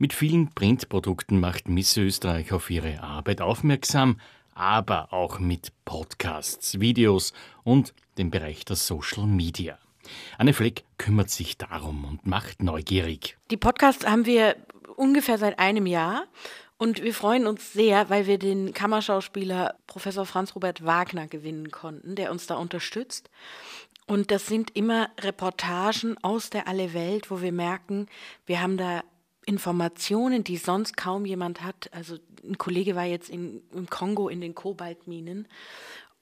Mit vielen Printprodukten macht Miss Österreich auf ihre Arbeit aufmerksam, aber auch mit Podcasts, Videos und dem Bereich der Social Media. Anne Fleck kümmert sich darum und macht neugierig. Die Podcasts haben wir ungefähr seit einem Jahr und wir freuen uns sehr, weil wir den Kammerschauspieler Professor Franz Robert Wagner gewinnen konnten, der uns da unterstützt. Und das sind immer Reportagen aus der Alle Welt, wo wir merken, wir haben da Informationen, die sonst kaum jemand hat. Also ein Kollege war jetzt in, im Kongo in den Kobaltminen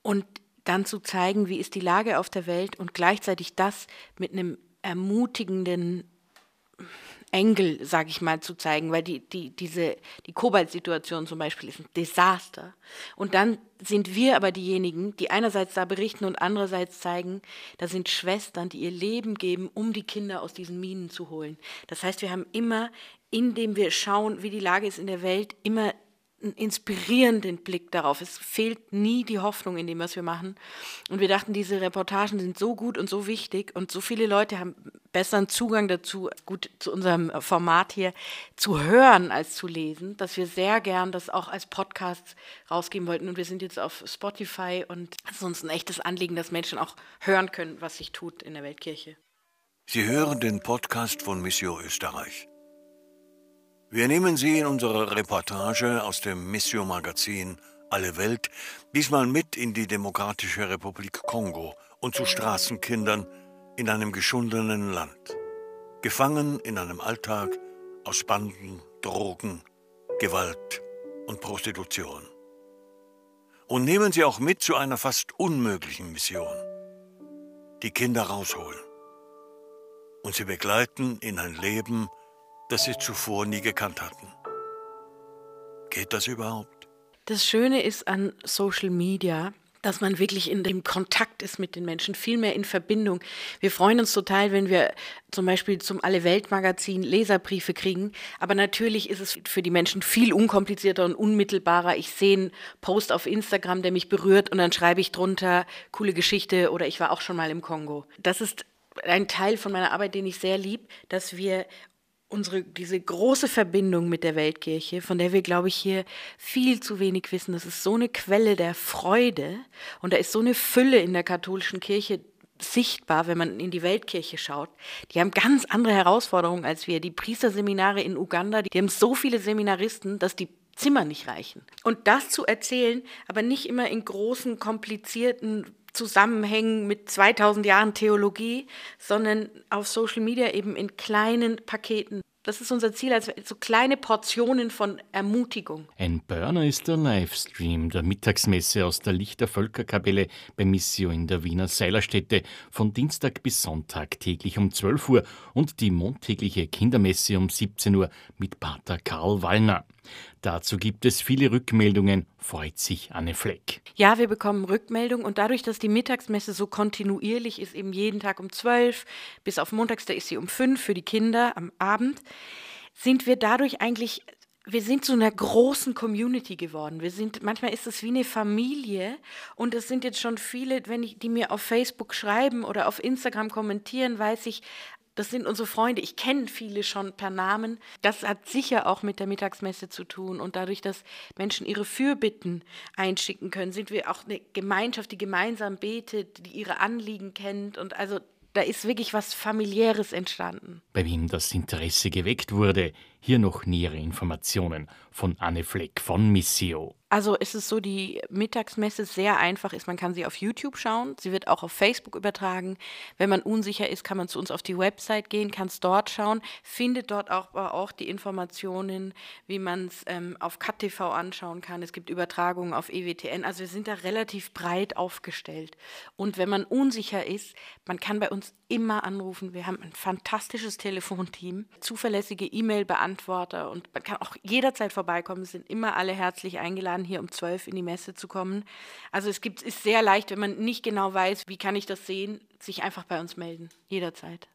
und dann zu zeigen, wie ist die Lage auf der Welt und gleichzeitig das mit einem ermutigenden Engel, sage ich mal, zu zeigen, weil die, die, diese, die Kobalt-Situation zum Beispiel ist ein Desaster. Und dann sind wir aber diejenigen, die einerseits da berichten und andererseits zeigen, da sind Schwestern, die ihr Leben geben, um die Kinder aus diesen Minen zu holen. Das heißt, wir haben immer, indem wir schauen, wie die Lage ist in der Welt, immer einen inspirierenden Blick darauf. Es fehlt nie die Hoffnung in dem, was wir machen. Und wir dachten, diese Reportagen sind so gut und so wichtig und so viele Leute haben besseren Zugang dazu, gut zu unserem Format hier, zu hören als zu lesen, dass wir sehr gern das auch als Podcast rausgeben wollten. Und wir sind jetzt auf Spotify und es ist uns ein echtes Anliegen, dass Menschen auch hören können, was sich tut in der Weltkirche. Sie hören den Podcast von Mission Österreich. Wir nehmen Sie in unserer Reportage aus dem Mission Magazin Alle Welt diesmal mit in die Demokratische Republik Kongo und zu Straßenkindern in einem geschundenen Land. Gefangen in einem Alltag aus Banden, Drogen, Gewalt und Prostitution. Und nehmen Sie auch mit zu einer fast unmöglichen Mission. Die Kinder rausholen. Und sie begleiten in ein Leben, das sie zuvor nie gekannt hatten. Geht das überhaupt? Das Schöne ist an Social Media, dass man wirklich in dem Kontakt ist mit den Menschen, viel mehr in Verbindung. Wir freuen uns total, wenn wir zum Beispiel zum Alle Welt Magazin Leserbriefe kriegen. Aber natürlich ist es für die Menschen viel unkomplizierter und unmittelbarer. Ich sehe einen Post auf Instagram, der mich berührt und dann schreibe ich drunter coole Geschichte oder ich war auch schon mal im Kongo. Das ist ein Teil von meiner Arbeit, den ich sehr lieb, dass wir unsere, diese große Verbindung mit der Weltkirche, von der wir, glaube ich, hier viel zu wenig wissen. Das ist so eine Quelle der Freude und da ist so eine Fülle in der katholischen Kirche sichtbar, wenn man in die Weltkirche schaut. Die haben ganz andere Herausforderungen als wir. Die Priesterseminare in Uganda, die haben so viele Seminaristen, dass die Zimmer nicht reichen. Und das zu erzählen, aber nicht immer in großen, komplizierten Zusammenhängen mit 2000 Jahren Theologie, sondern auf Social Media eben in kleinen Paketen. Das ist unser Ziel, also so kleine Portionen von Ermutigung. Ein Burner ist der Livestream der Mittagsmesse aus der Lichter Völkerkapelle bei Missio in der Wiener Seilerstätte von Dienstag bis Sonntag täglich um 12 Uhr und die montägliche Kindermesse um 17 Uhr mit Pater Karl Wallner. Dazu gibt es viele Rückmeldungen, freut sich Anne Fleck. Ja, wir bekommen Rückmeldungen und dadurch, dass die Mittagsmesse so kontinuierlich ist, eben jeden Tag um 12, bis auf montags, da ist sie um 5 für die Kinder am Abend, sind wir dadurch eigentlich wir sind zu einer großen Community geworden. Wir sind, manchmal ist es wie eine Familie und es sind jetzt schon viele, wenn ich, die mir auf Facebook schreiben oder auf Instagram kommentieren, weiß ich, das sind unsere Freunde. Ich kenne viele schon per Namen. Das hat sicher auch mit der Mittagsmesse zu tun. Und dadurch, dass Menschen ihre Fürbitten einschicken können, sind wir auch eine Gemeinschaft, die gemeinsam betet, die ihre Anliegen kennt. Und also da ist wirklich was familiäres entstanden. Bei wem das Interesse geweckt wurde, hier noch nähere Informationen von Anne Fleck von Missio. Also ist es so, die Mittagsmesse sehr einfach ist. Man kann sie auf YouTube schauen. Sie wird auch auf Facebook übertragen. Wenn man unsicher ist, kann man zu uns auf die Website gehen, kann es dort schauen, findet dort auch, auch die Informationen, wie man es ähm, auf KTV anschauen kann. Es gibt Übertragungen auf EWTN. Also wir sind da relativ breit aufgestellt. Und wenn man unsicher ist, man kann bei uns immer anrufen. Wir haben ein fantastisches Telefonteam, zuverlässige E-Mail-Beantworter und man kann auch jederzeit vorbeikommen. Es sind immer alle herzlich eingeladen, hier um 12 in die Messe zu kommen. Also es gibt, ist sehr leicht, wenn man nicht genau weiß, wie kann ich das sehen, sich einfach bei uns melden. Jederzeit.